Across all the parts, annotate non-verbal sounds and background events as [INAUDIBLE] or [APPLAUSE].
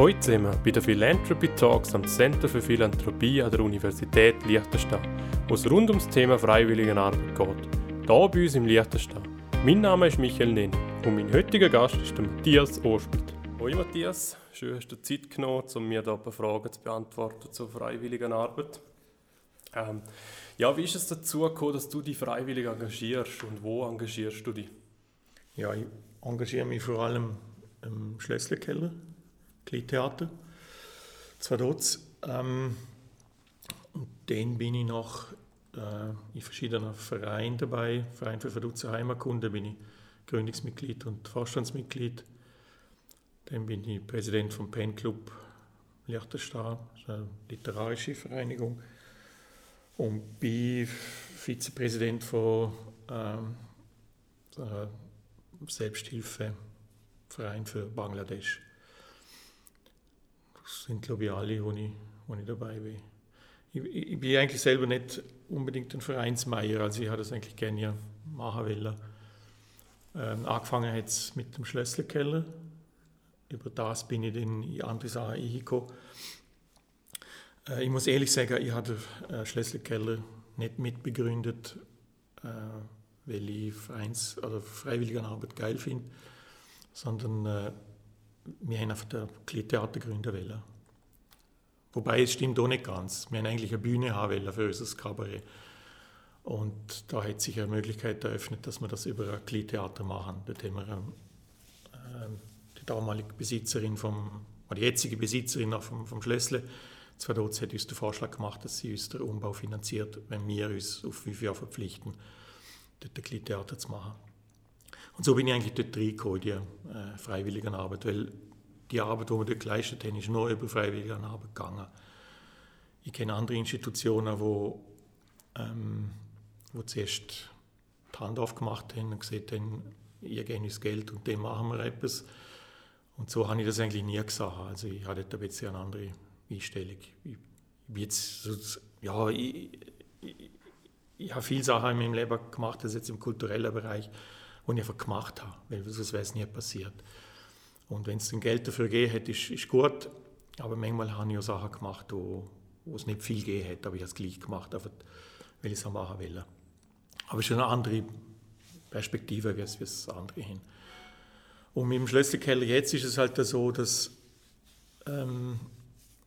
Heute sind wir bei den Philanthropy Talks am Center für Philanthropie an der Universität Liechtenstein, wo es rund ums Thema Freiwilligenarbeit geht. Hier bei uns im Liechtenstein. Mein Name ist Michael Nenn und mein heutiger Gast ist der Matthias Ospit. Hoi Matthias, schön hast du Zeit genommen, um mir hier ein paar Fragen zu beantworten zur Freiwilligenarbeit. Ähm, ja, wie ist es dazu gekommen, dass du dich freiwillig engagierst und wo engagierst du dich? Ja, ich engagiere mich vor allem im Schlösslerkeller, Kleintheater, Zwadotz. Ähm, und dann bin ich noch äh, in verschiedenen Vereinen dabei. Verein für Verdutzer Heimatkunde bin ich Gründungsmitglied und Vorstandsmitglied. Dann bin ich Präsident vom Pen Club Liechtenstein, eine literarische Vereinigung. Und bin Vizepräsident von ähm, Selbsthilfeverein für Bangladesch. Sind, glaube ich, alle, wo ich, wo ich dabei bin. Ich, ich, bin eigentlich selber nicht unbedingt ein Vereinsmeier, also ich habe das eigentlich gerne machen wollen. Ähm, angefangen hat es mit dem Schlösselkeller. Über das bin ich dann in andere Sachen eingekommen. Äh, ich muss ehrlich sagen, ich habe den äh, Schlösselkeller nicht mitbegründet, äh, weil ich Vereins- oder Freiwilligenarbeit geil finde, sondern äh, wir haben einfach den Theater gründen wollen. Wobei, es stimmt auch nicht ganz. Wir haben eigentlich eine Bühne haben für unser Kabarett. Und da hat sich eine Möglichkeit eröffnet, dass wir das über ein Kleintheater machen. Dort haben wir äh, die damalige Besitzerin vom, oder die jetzige Besitzerin vom, vom Schlössle, Zwadotz, hat uns den Vorschlag gemacht, dass sie uns den Umbau finanziert, wenn wir uns auf fünf Jahre verpflichten, dort ein Kleintheater zu machen. Und so bin ich eigentlich dort reingekommen, die äh, Freiwilligenarbeit, weil die Arbeit, die wir dort geleistet haben, ist nur über Freiwilligenarbeit gegangen. Ich kenne andere Institutionen, wo, ähm, wo zuerst die Hand aufgemacht haben und gesagt haben, ihr gebt uns Geld und dem machen wir etwas. Und so habe ich das eigentlich nie gesagt. Also ich hatte da ein eine andere Einstellung. Ich jetzt, ja, ich, ich, ich, habe viele Sachen in meinem Leben gemacht, das jetzt im kulturellen Bereich, die ich einfach gemacht habe, weil sonst wäre es nie passiert. Und wenn es dann Geld dafür gegeben hat, ist, ist gut. Aber manchmal habe ich auch Sachen gemacht, wo, es nicht viel gegeben hat, aber ich habe es gleich gemacht, einfach, weil ich es machen will. Aber es ist eine andere Perspektive, wie es, andere hin. Und mit dem Schlösserkeller jetzt ist es halt so, dass ähm,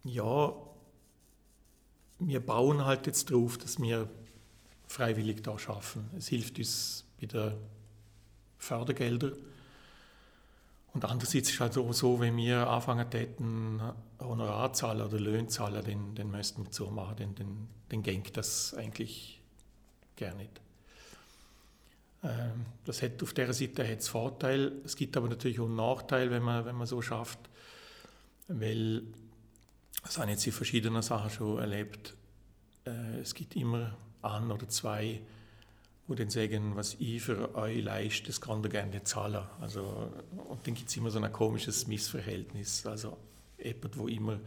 ja, wir bauen halt jetzt drauf, dass wir freiwillig da schaffen. Es hilft uns bei den Fördergeldern und andererseits ist es halt so, wenn wir anfangen täten, Honorar zahlen oder Löhne zahlen, dann, dann müssten wir so machen, dann, dann, dann geht das eigentlich gar nicht. Ähm, das hat, auf der Seite hat es Vorteil, es gibt aber natürlich auch einen Nachteil, wenn man, wenn man so schafft, weil, das habe ich jetzt in verschiedenen Sachen schon erlebt, äh, es gibt immer ein oder zwei wo dann sagen, was ich für euch leiste, das kann ihr gerne nicht zahlen. Also, und dann gibt es immer so ein komisches Missverhältnis. Also jemand, wo immer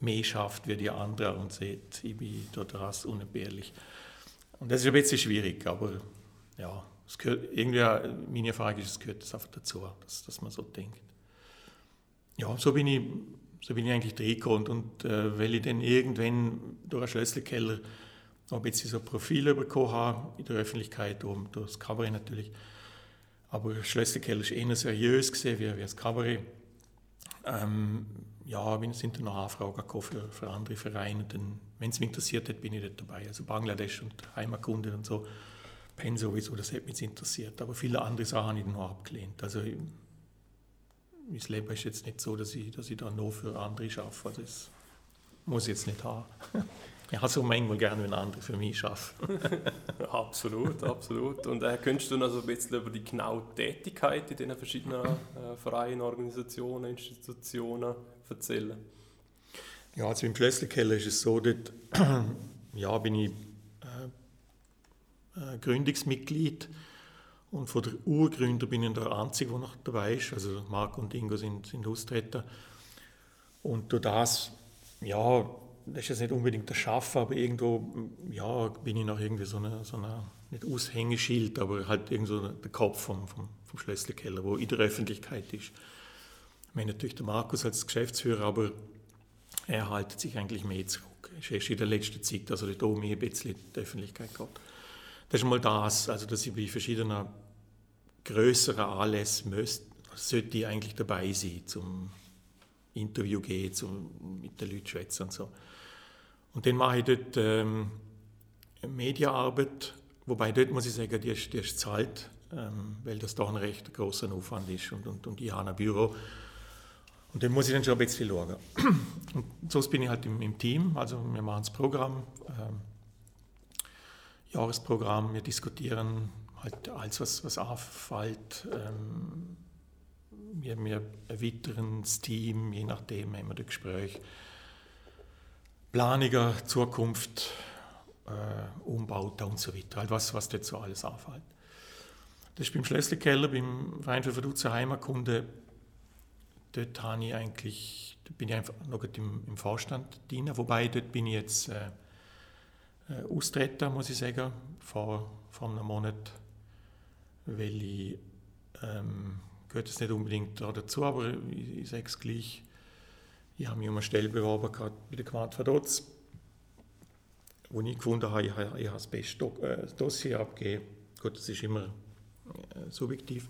mehr schafft wie die anderen und sagt, ich bin dort unentbehrlich. Und das ist ein bisschen schwierig, aber ja, es gehört, irgendwie, meine Frage ist, es gehört das einfach dazu, dass, dass man so denkt. Ja, so bin ich, so bin ich eigentlich reingekommen und äh, weil ich dann irgendwann durch einen Schlüsselkeller ob jetzt so Profile bekommen habe in der Öffentlichkeit, um das Kabarett natürlich. Aber Schlösserkeller ist eher seriös gesehen wie, wie das Kabarett. Ähm, ja, es sind dann noch Anfragen für, für andere Vereine. wenn es mich interessiert hat, bin ich dort dabei. Also Bangladesch und Heimatkunde und so. Penn sowieso, das hat mich interessiert. Aber viele andere Sachen habe ich noch abgelehnt. Also ich, mein Leben ist jetzt nicht so, dass ich, dass ich da nur für andere arbeite. Also das muss ich jetzt nicht haben. [LAUGHS] Ich habe so manchmal gerne, wenn andere für mich arbeiten. [LAUGHS] absolut, absolut. Und äh, könntest du noch so ein bisschen über die genaue Tätigkeit in diesen verschiedenen äh, Vereinen, Organisationen, Institutionen erzählen? Ja, also im Schlösselkeller ist es so, dort [CLEARS THROAT] ja, bin ich äh, äh, Gründungsmitglied und von der Urgründer bin ich der Einzige, der noch dabei ist. Also Marc und Ingo sind, sind Austreter. Und durch das, ja, das ist jetzt nicht unbedingt der Schaffen, aber irgendwo, ja, bin ich noch irgendwie so eine, so nicht Aushängeschild, aber halt irgendwo der Kopf vom, vom, vom Schlösselkeller, wo in der Öffentlichkeit ist. Ich meine natürlich der Markus als Geschäftsführer, aber er haltet sich eigentlich mehr zurück. Er ist erst in der letzten Zeit, also da mehr ein bisschen die Öffentlichkeit gehabt. Das ist mal das, also dass ich bei verschiedenen größeren Anlässen müsste, sollte ich eigentlich dabei sein, zum Interview gehen, zum mit den Leuten schwätzen und so. Und dann mache ich dort ähm, Mediaarbeit, wobei dort muss ich sagen, die ist, die ist zahlt, ähm, weil das doch ein recht großer Aufwand ist und, und, und ich habe ein Büro. Und dann muss ich dann schon ein bisschen schauen. Und sonst bin ich halt im, im Team, also wir machen das Programm, ähm, Jahresprogramm, wir diskutieren halt alles, was, was auffällt. Ähm, wir, wir erweitern das Team, je nachdem haben wir das Gespräch. Planiger, Zukunft, äh, Umbauten und so weiter, halt was, was so alles auffällt. Das ist beim Schlösselkeller, beim Verein für Verduzer Heimatkunde. Dort habe ich eigentlich, bin ich einfach noch im, im Vorstand drin, wobei dort bin ich jetzt äh, äh, austreten, muss ich sagen, vor, vor einem Monat, weil ich, ähm, gehört es nicht unbedingt dazu, aber ich, ich sage es gleich, ich habe mich um eine Stelle beworben bei der Gemeinde Verdotz, wo ich gefunden habe, ich, ich habe das beste äh, Dossier abgegeben. Gut, das ist immer äh, subjektiv.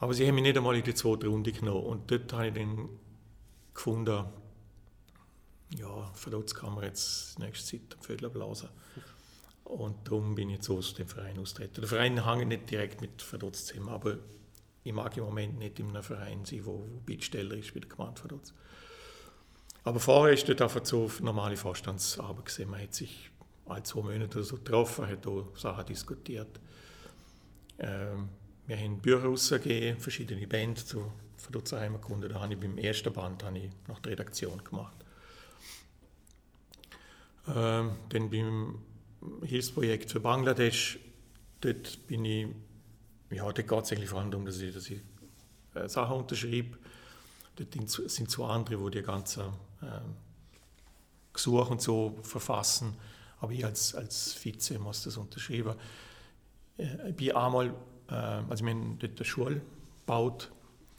Aber sie haben mich nicht einmal in die zweite Runde genommen. Und dort habe ich dann gefunden, ja, verdutzt kann man jetzt nächste Zeit am Vögel blasen. Und darum bin ich jetzt aus dem Verein austreten. Der Verein hängt nicht direkt mit Verdutz zusammen, aber ich mag im Moment nicht in einem Verein sein, wo, wo Bittsteller ist wie der Gemeinde Verdutz. Aber vorher ist dort einfach so normale Vorstandsarbeit gesehen. Man hat sich alle zwei Monate oder so getroffen, hat auch Sachen diskutiert. Ähm, wir haben Bücher rausgegeben, verschiedene Bands zu Verdutzer Heimatkunde. Da habe ich beim ersten Band habe ich noch die Redaktion gemacht. Ähm, dann beim Hilfsprojekt für Bangladesch, dort bin ich, ja, dort geht es eigentlich vor allem darum, dass ich, dass ich äh, Sachen unterschreibe. Dort sind zwei andere, die die ganzen äh, Gesuche und so verfassen. Aber ich als, als Vize muss das unterschreiben. Äh, ich bin einmal, äh, also wir haben dort eine Schule gebaut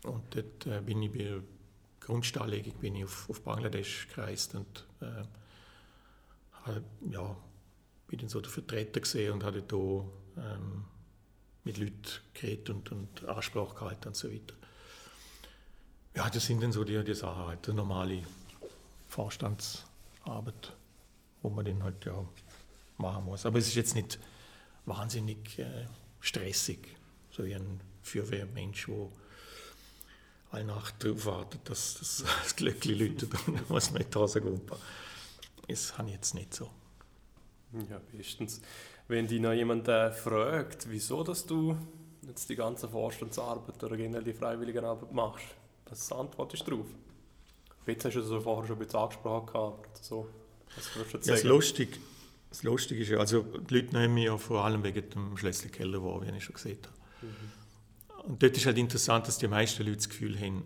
und dort äh, bin ich bei der Grundsteinlegung bin ich auf, auf Bangladesch gereist und äh, ja, bin dann so der Vertreter gesehen und hatte da ähm, mit Leuten geredet und, und Ansprache gehalten und so weiter. Ja, das sind dann so die, die Sachen, halt, die normale Vorstandsarbeit, wo man den halt ja machen muss. Aber es ist jetzt nicht wahnsinnig äh, stressig, so wie ein Feuerwehrmensch, der alle Nacht darauf wartet, dass, dass [LAUGHS] das Glöckchen läutet und die Hose gumpen. Das habe ich jetzt nicht so. Ja, bestens. Wenn dich noch jemand äh, fragt, wieso dass du jetzt die ganze Vorstandsarbeit oder generell die Freiwilligenarbeit machst, was antwortest du darauf? Jetzt hast du es vorher schon ein bisschen angesprochen, aber so. Was würdest du jetzt ja, sagen? Das lustig, das Lustige ist ja, also die Leute nehmen mich ja vor allem wegen dem Schlüsselkeller wahr, wie ich schon gesehen habe. Mhm. Und dort ist halt interessant, dass die meisten Leute das Gefühl haben,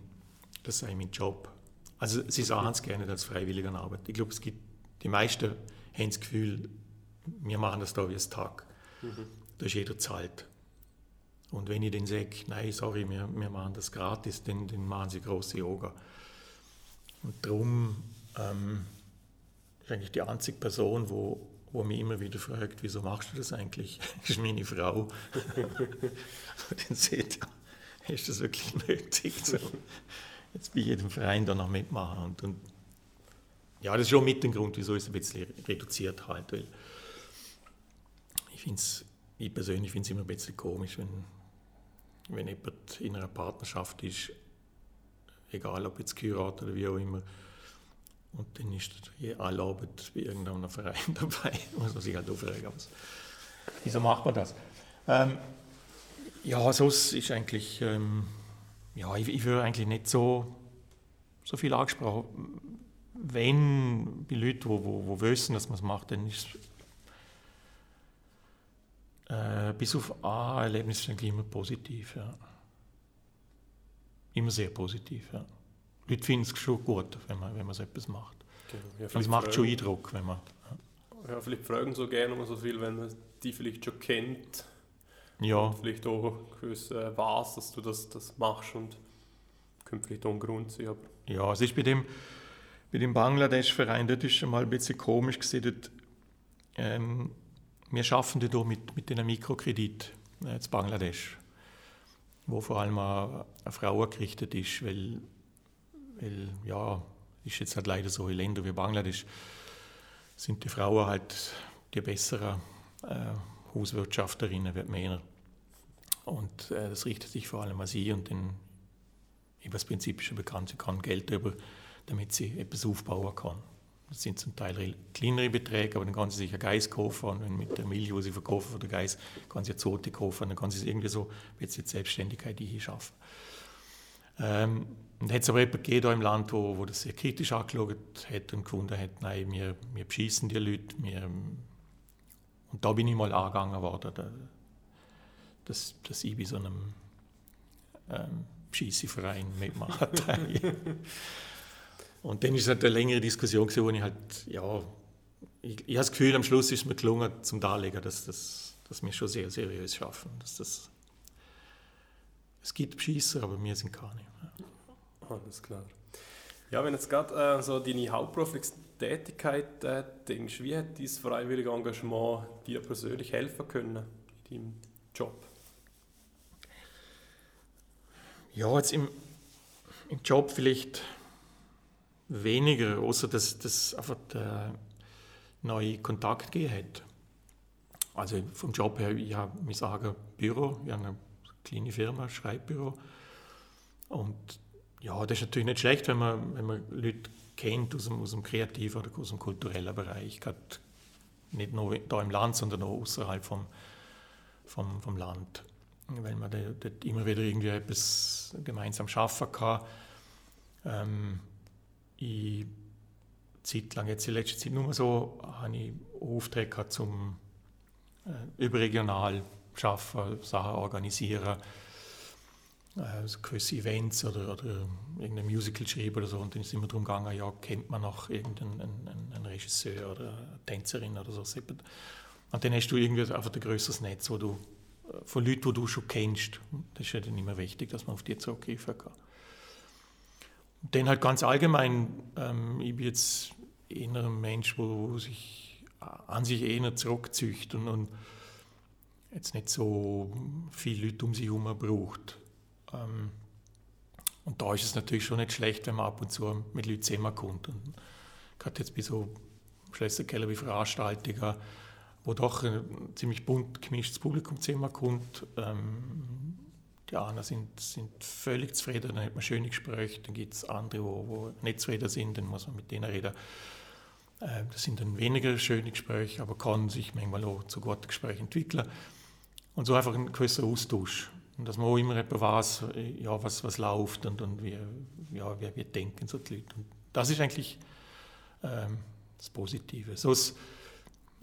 das sei mein Job. Also sie sagen es gerne als freiwillige Arbeit. Ich glaube, es gibt, die meisten haben das Gefühl, wir machen das da wie ein Tag. Mhm. Da ist jeder zahlt. Und wenn ich dann sage, nein, sorry, wir, wir machen das gratis, dann, dann machen sie große Yoga. Und darum ähm, ist eigentlich die einzige Person, wo wo mich immer wieder fragt, wieso machst du das eigentlich? [LAUGHS] Das ist meine Frau. [LAUGHS] und dann seht ihr, ist das wirklich nötig? So, jetzt bei jedem Verein da noch mitmachen. Und, und, ja, das ist schon mit dem Grund, wieso ich es ein bisschen reduziert halt. Weil ich finde ich persönlich finde es immer ein bisschen komisch, wenn, wenn jemand in einer Partnerschaft ist, egal ob jetzt geheiratet oder wie auch immer, und dann ist alle Arbeit bei irgendeinem Verein [LAUGHS] dabei, muss man sich halt aufregen. Wieso macht man das? Ähm, ja, sonst ist eigentlich, ähm, ja, ich, ich würde eigentlich nicht so, so viel angesprochen. Wenn bei Leuten, die wissen, dass man es macht, dann ist äh, bis auf ein Erlebnis ist eigentlich immer positiv. Ja. Immer sehr positiv. Ja. Die Leute finden es schon gut, wenn man, wenn man so etwas macht. Genau. Ja, es macht schon Eindruck, wenn man... Ja. ja, vielleicht fragen so gerne mal so viel, wenn man die vielleicht schon kennt. Ja. Vielleicht auch gewiss äh, weiß, dass du das, das machst und könnte vielleicht auch ein Grund sein. Aber ja, es ist bei dem, bei dem Bangladesch-Verein, dort ist schon mal ein bisschen komisch gesehen. Dort, ähm, wir schaffen dort mit, mit einem Mikrokredit äh, in Bangladesch, wo vor allem an, Frauen gerichtet ist, weil, weil ja, ist jetzt halt leider so in Ländern wie Bangladesch, sind die Frauen halt die besseren äh, Hauswirtschafterinnen wie Männer. Und äh, das richtet sich vor allem an sie und den, über das Prinzip schon bekannt, sie kann Geld über, damit sie etwas aufbauen kann. Das sind zum Teil kleinere Beträge, aber dann kann sie sich ein Geist kaufen und wenn mit der Milch, die sie verkaufen von der Geist, kann sie eine Zote kaufen, dann kann sie es irgendwie so jetzt die Selbstständigkeit hier schaffen. Ähm, und hat es aber jemanden gegeben im Land, wo, wo das sehr kritisch angeschaut hat und gefunden hat, nein, wir, wir beschießen die Leute, wir, und da bin ich mal angegangen worden, dass, dass ich bei so einem ähm, Schießverein mitmache. [LAUGHS] [LAUGHS] und dann ist es halt eine längere Diskussion gewesen, wo ich halt, ja, ich, ich habe das Gefühl, am Schluss ist es mir gelungen, zum Darlegen, dass, dass, dass wir schon sehr seriös schaffen. Dass das, es gibt Beschisser, aber wir sind keine. Ja. Alles klar. Ja, wenn jetzt gerade äh, so deine hauptberufliche Tätigkeit äh, denkst, wie hat dieses freiwillige Engagement dir persönlich helfen können in deinem Job? Ja, jetzt im, im Job vielleicht weniger, außer dass das einfach der neue Kontakt gegeben hat. Also vom Job her, ich habe mein eigenes Büro, ich habe eine kleine Firma, Schreibbüro. Und ja, das ist natürlich nicht schlecht, wenn man, wenn man Leute kennt aus dem, aus dem kreativen oder aus dem kulturellen Bereich. Gerade nicht nur da im Land, sondern auch außerhalb vom, vom, vom Land weil man dort immer wieder irgendwie etwas gemeinsam schaffen kann. Ähm, ich Zeit lang, jetzt in letzter Zeit nur so, habe ich Aufträge zum äh, überregional schaffen, Sachen organisieren, äh, so gewisse Events oder, oder irgendein Musical schreiben oder so. Und dann ist es immer darum gegangen, ja, kennt man noch irgendeinen einen, einen Regisseur oder eine Tänzerin oder so. Und dann hast du irgendwie einfach ein größeres Netz, wo du von Leuten, die du schon kennst. Das ist ja dann immer wichtig, dass man auf die zurückgreifen kann. Dann halt ganz allgemein, ähm, ich bin jetzt eher ein Mensch, wo sich an sich eher zurückzieht und, und jetzt nicht so viele Leute um sich herum braucht. Ähm, und da ist es natürlich schon nicht schlecht, wenn man ab und zu mit Leuten zusammenkommt. Und gerade jetzt bei so Schlösserkeller wie Veranstaltungen, wo doch ein ziemlich bunt gemischtes Publikum zusammenkommt. Ähm, die einen sind, sind völlig zufrieden, dann hat man schöne Gespräche, dann gibt es andere, wo, wo nicht zufrieden sind, dann muss man mit denen reden. Äh, das sind dann weniger schöne Gespräche, aber kann sich manchmal auch zu guten Gesprächen entwickeln. Und so einfach ein gewisser Austausch. Und dass man auch immer etwas weiß, ja, was, was läuft und, und wie, ja, wie wir denken, so die Leute. Und das ist eigentlich ähm, das Positive. So ist,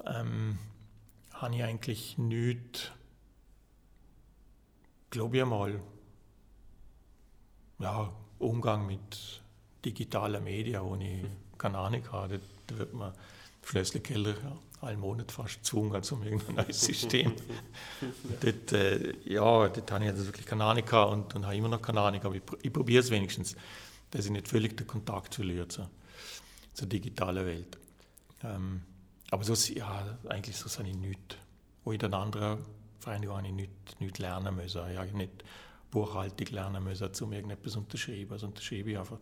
ähm, habe ich eigentlich nichts, glaube ich einmal, ja, Umgang mit digitalen Medien, wo ich keine Ahnung habe. Da wird man Schlösslerkeller ja, einen Monat fast gezwungen zum irgendein neues [LAUGHS] System. dort, äh, ja, dort habe ich also wirklich keine Ahnung gehabt und, und habe immer noch keine Ahnung, aber ich, ich probiere es wenigstens, dass ich nicht völlig den Kontakt verliere zur, zur digitalen Welt. Ähm, aber so, ja, eigentlich so sind ich nichts. Wo in den anderen Vereinen habe ich nichts, nichts lernen müssen. Ich habe nicht Buchhaltung lernen müssen, um irgendetwas unterschreiben. Also unterschreibe ich einfach.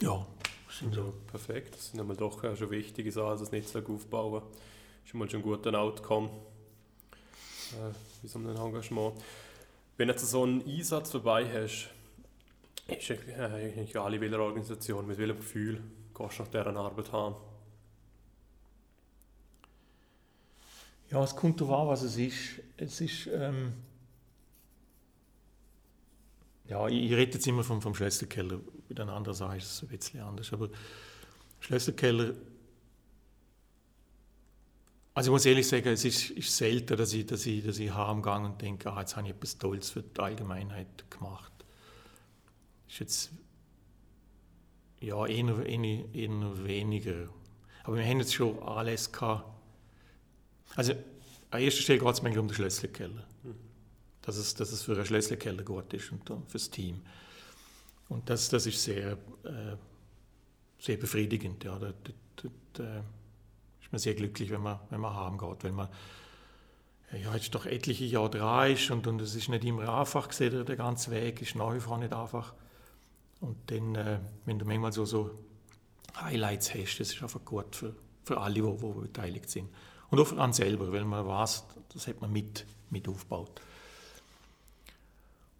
Ja, sind so. perfekt. Das sind einmal doch schon wichtige Sachen, das Netzwerk aufbauen. Das ist mal schon ein guter Outcome äh, bei so einem Engagement. Wenn jetzt so einen Einsatz vorbei hast, ist eigentlich egal in welcher Organisation, mit welchem Gefühl gehst du nach dieser Arbeit haben? Ja, es kommt darauf an, was es ist. Es ist, ähm ja, ich, ich rede jetzt immer vom, vom Schlösserkeller. Bei den anderen Sachen ist es ein bisschen anders. Aber Schlösserkeller, also ich muss ehrlich sagen, es ist, ist selten, dass ich, dass ich, dass ich heimgehe und denke, ah, jetzt habe ich etwas Tolles für die Allgemeinheit gemacht. Das ist jetzt ja, eher, eher, eher weniger. Aber wir haben jetzt schon alles gehabt. Also, an erster Stelle geht es mir um den Schlösselkeller. dass es, dass es für einen Schlösselkeller gut ist und fürs Team. Und das, das ist sehr, äh, sehr befriedigend. Ja. Da, da, da, ist man sehr glücklich, wenn man, wenn man haben geht, wenn man ja, jetzt doch etliche Jahre dran ist und, und es ist nicht immer einfach gesehen, der ganze Weg ist nach wie vor nicht einfach. Und dann, äh, wenn du manchmal so, so Highlights hast, das ist einfach gut für, für alle, die, die beteiligt sind. Und für einen selber, weil man weiß, das hat man mit, mit aufgebaut.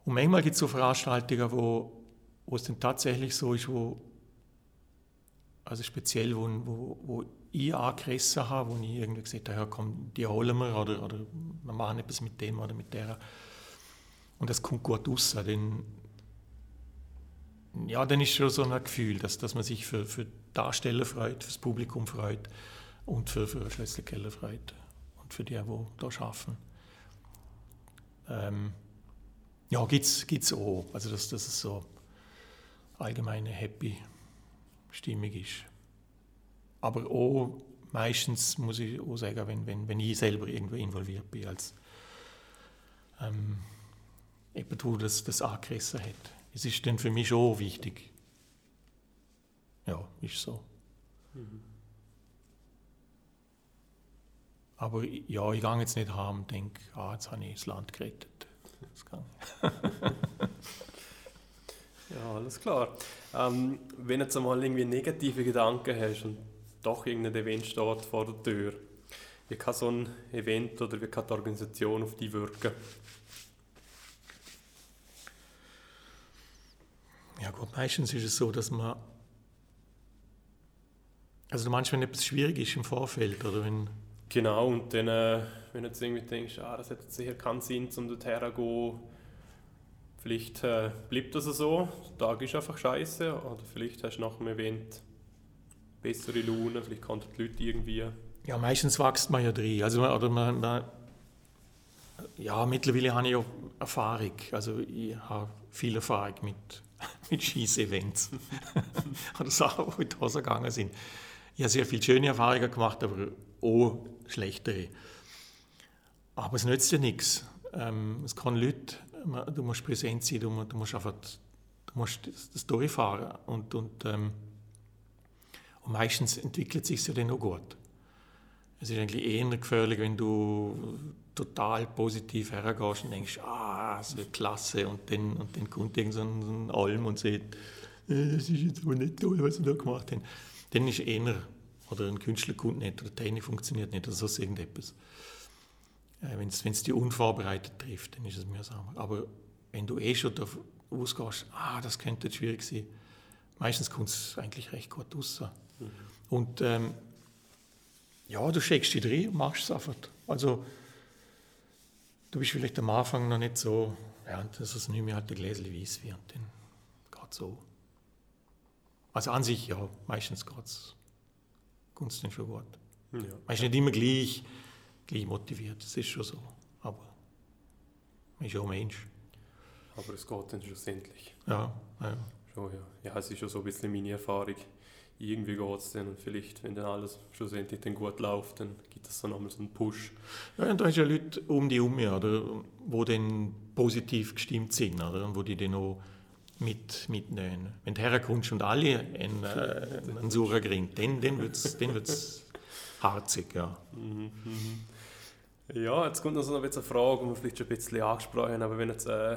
Und manchmal gibt es so Veranstaltungen, wo, wo es dann tatsächlich so ist, wo, also speziell, wo, wo, wo ich angerissen habe, wo ich irgendwie gesagt habe, ja, komm, die holen wir oder, oder wir machen etwas mit dem oder mit der. Und das kommt gut raus. Dann, ja, dann ist schon so ein Gefühl, dass, dass man sich für, für Darsteller freut, für das Publikum freut und für, für freut und für die, die da arbeiten. Ähm, ja, gibt es auch. Also, dass, dass es so allgemeine happy Stimmung ist. Aber auch meistens muss ich auch sagen, wenn, wenn, wenn ich selber irgendwo involviert bin, als ähm, jemand, der das, das angerissen hat. Es ist dann für mich schon wichtig. Ja, ist so. Mhm. Aber ja, ich gehe jetzt nicht heim und denke, ah, jetzt habe ich das Land gerettet. Das kann [LAUGHS] ja, alles klar. Ähm, wenn du jetzt einmal irgendwie negative Gedanken hast und doch irgendein Event steht vor der Tür, wie kann so ein Event oder wie kann die Organisation auf dich wirken? Ja gut, meistens ist es so, dass man also meinst, wenn etwas schwierig ist im Vorfeld oder wenn Genau, und dann, äh, wenn du jetzt irgendwie denkst, ah, das hat sicher keinen Sinn, um dorthin zu gehen, vielleicht äh, bleibt das so, der Tag ist einfach scheiße, oder vielleicht hast du nach dem Event bessere Laune, vielleicht kann die Leute irgendwie... Ja, meistens wächst man ja drin, also, oder man, man ja, mittlerweile habe ich ja Erfahrung, also ich habe viel Erfahrung mit, [LAUGHS] mit Schießevents [LAUGHS] [LAUGHS] oder Sachen, die in die Hose gegangen sind. Ich habe sehr viele schöne Erfahrungen gemacht, aber auch schlechtere. Aber es nützt ja nichts. Ähm, es kann Leute, du musst präsent sein, du, du musst einfach du musst das durchfahren. Und, und, ähm, und meistens entwickelt sich ja dann auch gut. Es ist eigentlich eher gefährlich, wenn du total positiv hergehst und denkst, ah, wird klasse. Und dann, und dann kommt irgend so ein Alm und sagt, äh, das ist jetzt aber nicht toll, was wir da gemacht haben. Dann ist eher oder ein Künstler kommt nicht oder die Technik funktioniert nicht oder so irgendetwas. Äh, wenn es die unvorbereitet trifft, dann ist es mühsam. Aber wenn du eh schon davon ausgehst, ah, das könnte schwierig sein, meistens kommt es eigentlich recht gut raus. Mhm. Und ähm, ja, du schickst dich drin und machst es einfach. Also, du bist vielleicht am Anfang noch nicht so, ja, das ist nicht mehr halt ein Gläschen Weißwein und dann geht so. Also an sich, ja, meistens geht es Kunst dann schon gut. Ja. Man ist nicht immer gleich, gleich motiviert, das ist schon so. Aber man ist auch Mensch. Aber es geht dann schlussendlich. Ja, ja. Schon, ja. ja, es ist schon so ein bisschen meine Erfahrung. Irgendwie geht es dann und vielleicht, wenn dann alles schlussendlich dann gut läuft, dann gibt es so nochmal so einen Push. Ja, und da du ja Leute um die herum, oder, wo dann positiv gestimmt sind, oder, und wo die dann auch mit, mitnehmen. Wenn du herkommst und alle einen, äh, einen Sura kriegen, dann, dann wird es dann wird's harzig. Ja. Mhm, ja, jetzt kommt noch so eine Frage, die wir vielleicht schon ein bisschen angesprochen haben, aber wenn jetzt äh,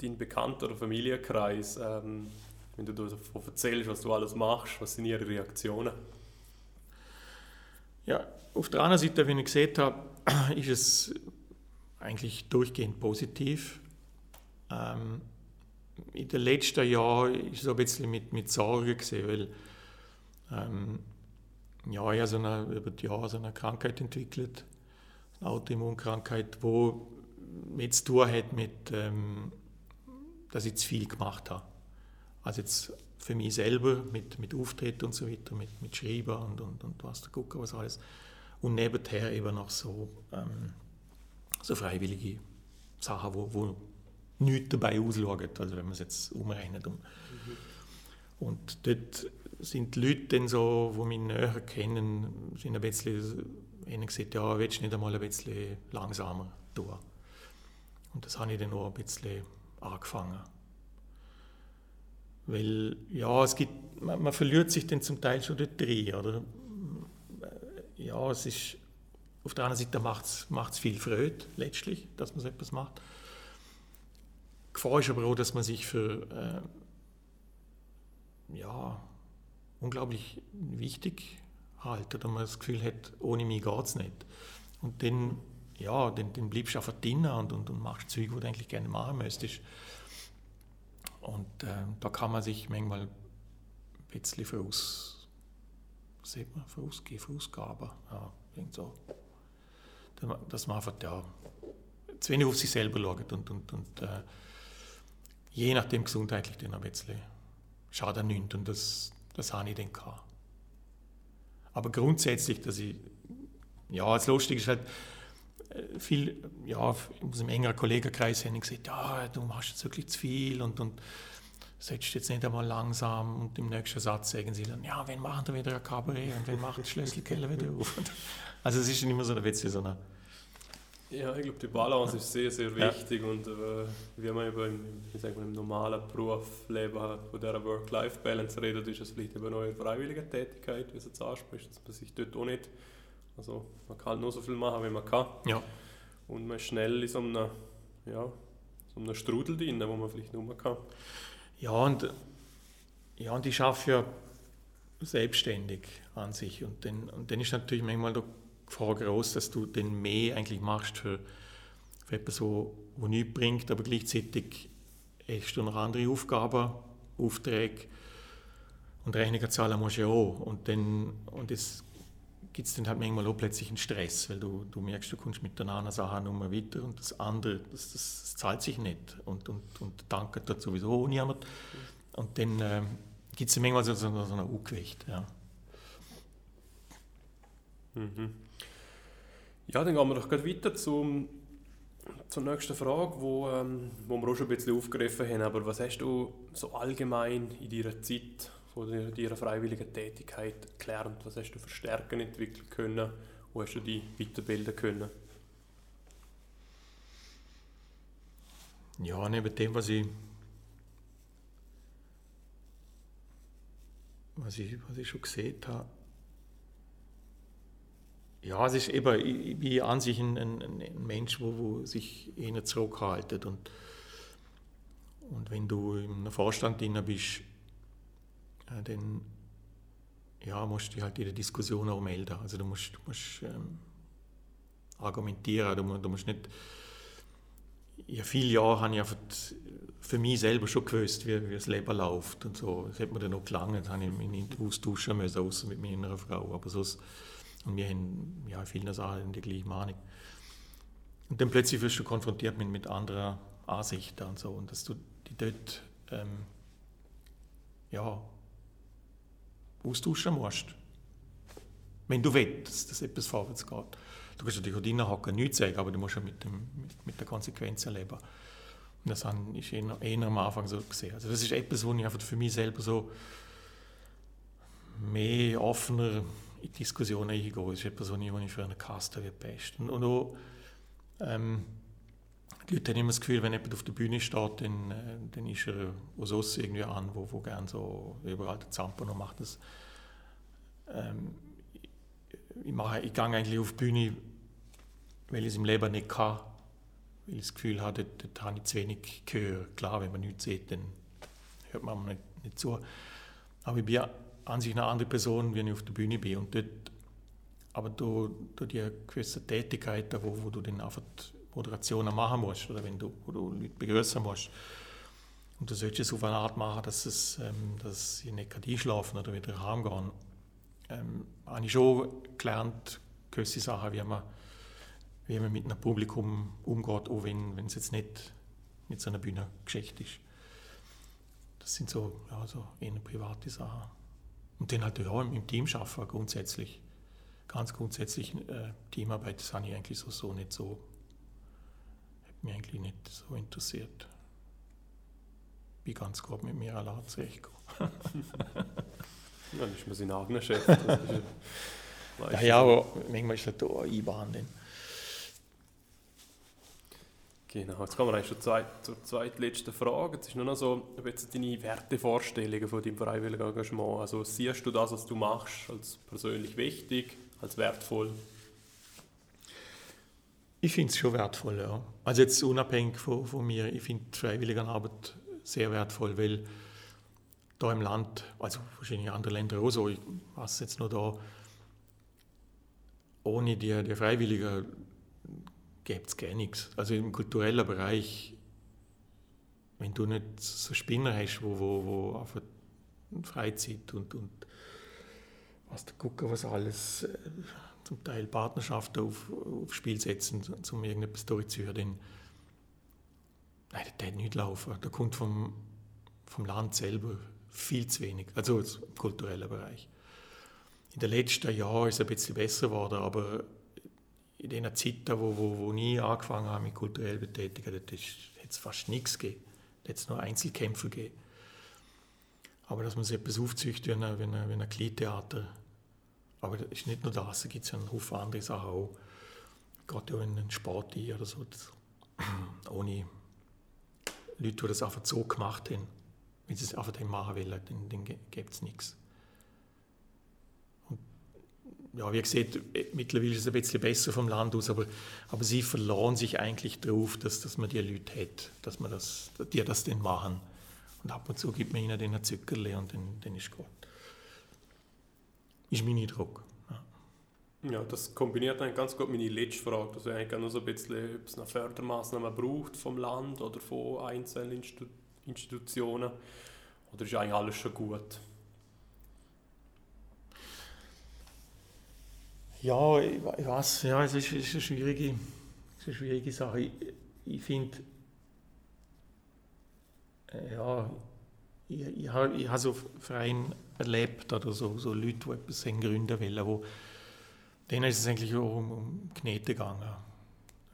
dein Bekannter- oder Familienkreis, ähm, wenn du davon erzählst, was du alles machst, was sind ihre Reaktionen? Ja, auf der anderen Seite, wie ich gesehen habe, [CLEARS THROAT] ist es eigentlich durchgehend positiv. Ähm, in den letzten Jahren ist es ein bisschen mit, mit Sorge gesehen, weil ähm, ja, ich habe so eine, über die Jahre so eine Krankheit entwickelt, eine Autoimmunkrankheit, wo mit zu tun hat mit, ähm, dass ich zu viel gemacht habe. Also jetzt für mich selber mit, mit Auftritt und so weiter, mit, mit Schreiben und, und, und was da gucken, was alles. Und nebenher eben noch so, ähm, so freiwillige Sachen, wo, wo nichts dabei ausschaut, also wenn man es jetzt umrechnet. Um. Mhm. Und dort sind die Leute dann so, die mich näher kennen, sind ein bisschen, haben gesagt, ja, willst du nicht einmal ein bisschen langsamer tun? Und das habe ich dann auch ein bisschen angefangen. Weil, ja, es gibt, man, man verliert sich dann zum Teil schon dort drin, oder? Ja, es ist, auf der anderen Seite macht es viel Freude, letztlich, dass man so etwas macht. Gefahr ist aber auch, dass man sich für, äh, ja, unglaublich wichtig hält, oder man das Gefühl hat, ohne mich geht es nicht. Und dann, ja, dann, dann bleibst du einfach drinnen und, und, und machst Zeug, die du eigentlich gerne machen möchtest. Und äh, da kann man sich manchmal ein bisschen voraus, sieht man, vorausgehen, vorausgaben. Ja, so. Dass man einfach ja, zu wenig auf sich selber schaut und, und, und äh, je nachdem gesundheitlich dann ein bisschen Schaden nimmt. Und das, das habe ich dann gehabt. Aber grundsätzlich, dass ich, ja, das Lustige ist halt, äh, viel, ja, aus einem engeren Kollegenkreis haben gesagt, ja, du machst jetzt wirklich zu viel und, und setzt jetzt nicht einmal langsam und im nächsten Satz sagen sie dann, ja, wenn machen wir wieder ein Kabarett und wenn macht Schlüsselkeller wieder auf. [LAUGHS] Also es ist immer so ein bisschen so eine... Ja, ich glaube, die Balance ist sehr, sehr wichtig ja. und äh, wie man eben im, ich sag mal, im normalen Berufsleben von dieser Work-Life-Balance redet, ist es vielleicht eben eine freiwillige Tätigkeit, wie es ansprichst, dass man sich dort auch nicht also man kann halt nur so viel machen, wie man kann. Ja. Und man ist schnell in so einem, ja, so einem Strudel drin, wo man vielleicht nur kann. Ja, und, ja, und ich arbeite ja selbstständig an sich. Und dann, und dann ist natürlich manchmal die Gefahr groß, dass du den mehr eigentlich machst für, für etwas, wo, wo nichts bringt, aber gleichzeitig hast du noch andere Aufgaben, Aufträge und Rechnungen zahlen musst du ja auch. Und, dann, und das gibt es dann halt manchmal auch plötzlich einen Stress, weil du, du merkst, du kommst mit der einen Sache nochmal weiter und das andere, das, das, das, zahlt sich nicht und, und, und danke dort sowieso niemand. Und dann äh, gibt es manchmal so, so, so ein Ungewicht. Ja. Mhm. Ja, dann gehen wir doch gerade weiter zum, zur nächsten Frage, wo, ähm, wo wir auch schon ein bisschen aufgegriffen haben. Aber was hast du so allgemein in deiner Zeit von deiner freiwilligen Tätigkeit gelernt? Was hast du für Stärken entwickeln können? Wo hast du dich weiterbilden können? Ja, neben dem, was ich, was ich, was ich schon gesehen habe, ja, es ist eben, ich bin an sich ein, ein, ein Mensch, wo sich eher zurückhaltet und, und wenn du im Vorstand drin bist, äh, dann ja, musst du dich halt in der Diskussion auch melden. Also du musst, musst ähm, argumentieren, du, du, musst nicht... Ja, viele Jahre habe ich für mich selber schon gewusst, wie, wie das Leben läuft und so. Das hat mir dann auch gelangt, dann habe ich mich nicht austauschen müssen, außer mit meiner Frau. Aber sonst, und wir haben ja, in vielen Sachen die gleiche Meinung. Und dann plötzlich wirst du konfrontiert mit, mit anderen Ansichten und so. Und dass du die dort ähm, ja, austauschen musst. Wenn du willst, dass etwas vorwärts geht. Du kannst natürlich auch reinhacken, nichts sagen, aber du musst ja mit, dem, mit, mit der Konsequenz leben. Und das habe ich eher, eher am Anfang so gesehen. Also das ist etwas, wo ich einfach für mich selber so mehr offener in Diskussionen eingehe. Das ist etwas, was ich, ich für einen Caster best. Und, und auch, ähm, die Leute haben immer das Gefühl, wenn jemand auf der Bühne steht, dann, äh, dann ist er aus irgendwie an, wo, wo gerne so überall den Zampo noch macht. Das, ähm, ich, mache, ich gehe eigentlich auf die Bühne, weil ich es im Leben nicht kann, weil ich das Gefühl habe, dort, dort habe ich zu wenig Gehör. Klar, wenn man nichts sieht, dann hört man nicht, nicht zu. Aber ich bin an sich eine andere Person, wenn ich auf der Bühne bin. Und dort, aber durch, durch die gewisse Tätigkeiten, wo, wo du dann einfach Moderationen machen musst oder wenn du, wo du Leute begrüßen musst. Und du solltest es auf eine Art machen, dass, es, ähm, dass sie nicht einschlafen oder wieder heimgehen. Ähm, habe ich schon gelernt, gewisse Sachen, wie man, wie man mit einem Publikum umgeht, auch wenn, wenn es jetzt nicht mit so einer Bühnengeschichte ist. Das sind so, ja, so eher private Sachen. Und dann halt ja, im, im Team arbeiten grundsätzlich. Ganz grundsätzlich äh, Teamarbeit, das habe ich eigentlich so, so nicht so mich eigentlich nicht so interessiert. Wie ganz gut mit mir allein zurechtkommen. [LAUGHS] Dann ist man sein eigener Chef. [LAUGHS] ja, ja, aber manchmal ist das auch IBAN. Genau, jetzt kommen wir schon zur zweitletzten Frage. Jetzt ist nur noch so, ob jetzt deine Wertevorstellungen von deinem freiwilligen Engagement, also siehst du das, was du machst, als persönlich wichtig, als wertvoll? Ich finde es schon wertvoll, ja. Also jetzt unabhängig von, von mir, ich finde Freiwilligenarbeit sehr wertvoll, weil da im Land, also wahrscheinlich andere Länder auch so, ich weiß jetzt nur da, ohne die, die Freiwilligen gäbe es gar nichts. Also im kulturellen Bereich, wenn du nicht so Spinner hast, wo, wo, wo einfach Freizeit und, und was da gucken, was alles, äh, zum Teil Partnerschaften auf, aufs Spiel setzen, um irgendetwas durchzuführen, dann nein, das wird nicht laufen. Da kommt vom, vom Land selber viel zu wenig, also im kulturellen Bereich. In den letzten Jahren ist es ein bisschen besser geworden, aber in den Zeiten, wo, wo, wo ich angefangen habe mit kulturell betätigen, hat es fast nichts gegeben. Da hat es nur Einzelkämpfe gegeben. Aber dass man sich etwas aufzüchtet wie ein, wie ein, wie ein aber das ist nicht nur das, da gibt es ja einen Haufen andere Sachen auch. Gerade ja in den Sport oder so, das, [CLEARS THROAT] ohne Leute, die das einfach so gemacht haben, wenn sie es einfach machen wollen, dann, dann gibt es nichts ja, wie gesagt, mittlerweile ist es ein bisschen besser vom Land aus, aber, aber sie verlassen sich eigentlich darauf, dass, dass man die Leute hat, dass man das, die das dann machen. Und ab und zu gibt man ihnen den Zuckerle und dann, dann ist gut. Ist mein Eindruck. Ja. ja, das kombiniert eigentlich ganz gut meine letzte Frage. Also eigentlich nur so ein bisschen, ob es noch Fördermaßnahmen braucht vom Land oder von einzelnen Institutionen. Oder ist eigentlich alles schon gut? Ja, ich, weiß, ja, es ist, ist, eine, schwierige, ist eine schwierige Sache. Ich, ich finde, äh, ja, ich, ich, habe, ich habe so Vereine erlebt oder so, so Leute, die etwas gründen wollen, wo, denen ist es eigentlich auch um, um Knete gegangen,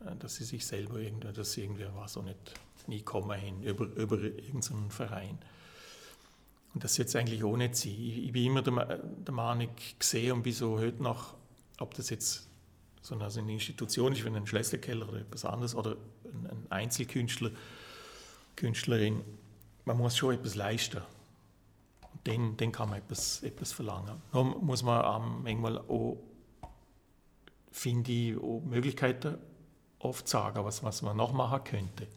äh, dass sie sich selber irgendwie, dass sie irgendwie, was auch nicht, nie kommen hin über, über irgendeinen Verein. Und das jetzt eigentlich auch nicht sein. Ich, ich bin immer der, der Meinung gesehen und bin so heute noch ob das jetzt so eine, Institution ist wie ein Schlösserkeller oder etwas anderes oder ein Einzelkünstler, Künstlerin, man muss schon etwas leisten. Und dann, dann kann man etwas, etwas verlangen. Dann muss man ähm, manchmal auch, finde ich, auch Möglichkeiten oft sagen, was, was man noch machen könnte.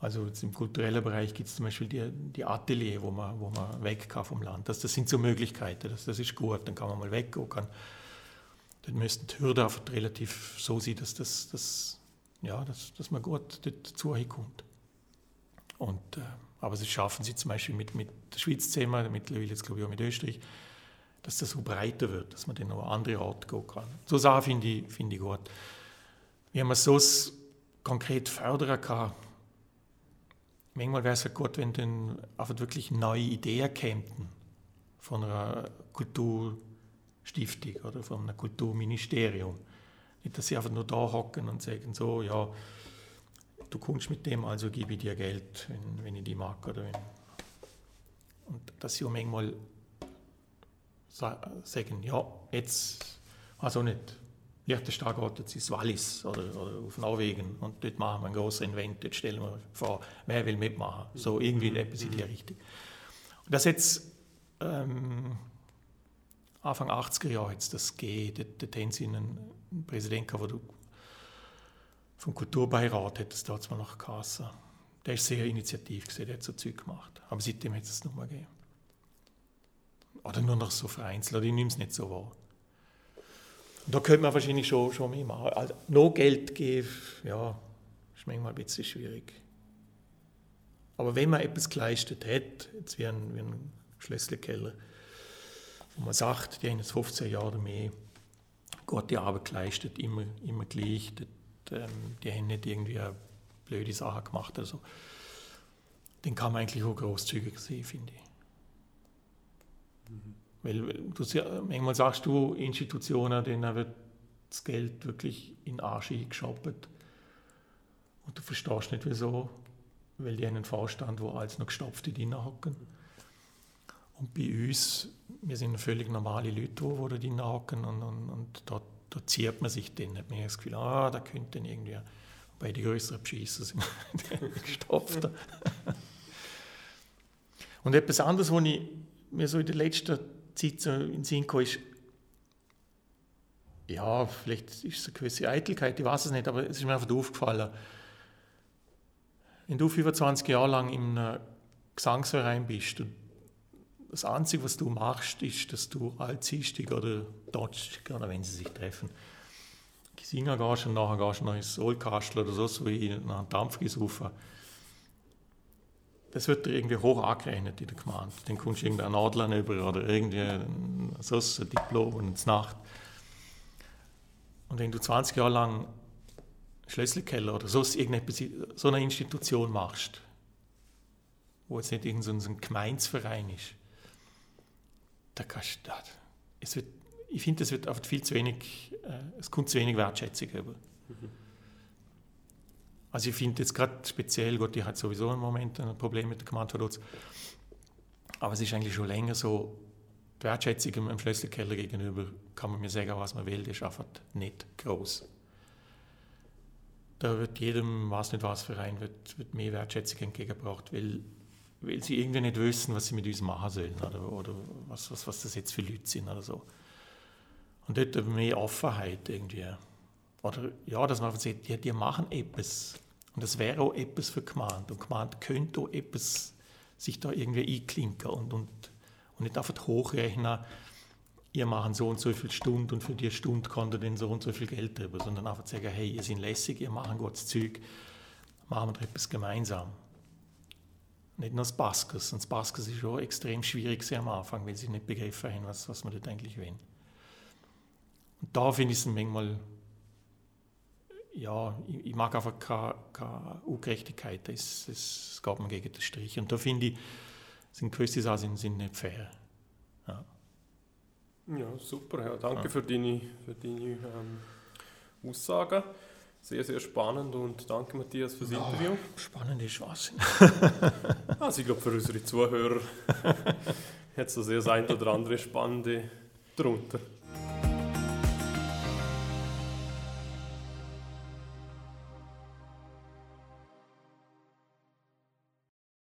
Also im kulturellen Bereich gibt es zum Beispiel die, die Atelier, wo man, wo man weg kann vom Land. Das, das sind so Möglichkeiten, das, das ist gut, dann kann man mal weggehen, kann müssten die Hürden relativ so sein, dass, das, das, ja, dass, dass man gut dazu kommt. Und, äh, aber das schaffen sie zum Beispiel mit, mit der Schweiz zusammen, mittlerweile jetzt glaube ich auch mit Österreich, dass das so breiter wird, dass man dann noch an andere Orte gehen kann. So Sachen finde ich, find ich gut. Wie man so konkret fördern kann, manchmal wäre es ja gut, wenn dann einfach wirklich neue Ideen kämen von einer Kultur, Stiftung oder von einem Kulturministerium. Nicht, dass sie einfach nur da hocken und sagen, so, ja, du kommst mit dem, also gebe ich dir Geld, wenn, wenn ich die mag. Oder wenn. Und dass sie auch manchmal sagen, ja, jetzt, also nicht, Liechtenstein geht jetzt ins Wallis oder, oder auf Norwegen und dort machen wir ein großes Event, dort stellen wir vor, wer will mitmachen. So irgendwie etwas in die Richtung. Und das jetzt ähm, Anfang 80er Jahre hat es das gegeben. Dort, haben sie einen, Präsidenten der vom Kulturbeirat hat es damals mal noch geheißen. Der ist sehr initiativ gewesen, der hat so Zeug gemacht. Aber seitdem hat es es nicht mehr gegeben. Oder nur noch so vereinzelt, ich nehme es nicht so wahr. Und da könnte man wahrscheinlich schon, schon mehr machen. Also, noch Geld geben, ja, ist manchmal ein bisschen schwierig. Aber wenn man etwas geleistet hat, jetzt wie ein, wie ein Schlösselkeller, wo man sagt, die haben jetzt 15 Jahre mehr gute Arbeit geleistet, immer, immer gleich. Die, ähm, die haben nicht irgendwie eine blöde Sache gemacht. Also, den kann man eigentlich auch großzügig sehen, finde ich. Mhm. Weil du, manchmal sagst du Institutionen, denen wird das Geld wirklich in den Arsch geschoppt. Und du verstehst nicht wieso, weil die einen Vorstand, wo alles noch gestopft drin hocken. Und bei uns, wir sind völlig normale Leute, die da drin hocken und, und, und da, da zieht man sich dann. Hat man das Gefühl, ah, da könnte irgendwie Bei den größeren Beschisser sind wir [LAUGHS] gestopfter. [LAUGHS] Und etwas anderes, was ich mir so in der letzten Zeit so in den Sinn kam, ist, ja, vielleicht ist es eine gewisse Eitelkeit, ich weiß es nicht, aber es ist mir einfach aufgefallen. Wenn du 25 Jahre lang einem Gesangsverein bist und das Einzige, was du machst, ist, dass du Altziehstig oder Donnerstag, oder wenn sie sich treffen, singen gehst und nachher gehst du noch ins Oldkastel oder so, so wie nach einem Dampfgesaufen. Das wird dir irgendwie hoch angerechnet in der Gemeinde. Dann kommst du irgendeinen Adler über oder irgendwie so ein Diplom und eine Nacht. Und wenn du 20 Jahre lang Schlösselkeller oder so, so eine Institution machst, wo jetzt nicht irgendein so ein Gemeinsverein ist, da kannst du, es wird, ich finde, es wird oft viel zu wenig, äh, es kommt zu wenig Wertschätzung über. Mhm. Also ich finde jetzt gerade speziell, Gott, ich hatte sowieso im Moment ein Problem mit der Gemeinde aber es ist eigentlich schon länger so, die Wertschätzung im Schlösselkeller gegenüber, kann man mir sagen, was man will, ist einfach nicht groß. Da wird jedem, was nicht was Verein, wird, wird mehr Wertschätzung entgegengebracht, weil, weil sie irgendwie nicht wissen, was sie mit uns machen sollen oder, oder was, was, was das jetzt für Leute sind oder so. Und dort mehr Offenheit irgendwie. Oder ja, dass man sagt, ja, die machen etwas. Und das wäre auch etwas für Gemeinde. Und Gemeinde könnte auch etwas sich da irgendwie einklinken und, und und nicht einfach hochrechnen, ihr machen so und so viele Stunden und für die Stunde kommt ihr dann so und so viel Geld drüber, sondern einfach sagen, hey, ihr seid lässig, ihr macht Gottes Zeug, machen wir etwas gemeinsam. Nicht nur das Baskers. Und das Baskers ist schon extrem schwierig am Anfang, weil sie nicht begriffen haben, was, was wir dort eigentlich wollen. Und da finde ich es manchmal, ja, ich, ich mag einfach keine, keine Ungerechtigkeit, das, das geht mir gegen den Strich. Und da finde ich, sind gewisse Sachen sind nicht fair. Ja, ja super. Ja, danke ja. für deine, für deine ähm, Aussagen. Sehr, sehr spannend und danke Matthias fürs ja, Interview. Spannend ist was. [LAUGHS] also ich glaube für unsere Zuhörer [LAUGHS] hat es sehr das ein oder andere Spannende darunter.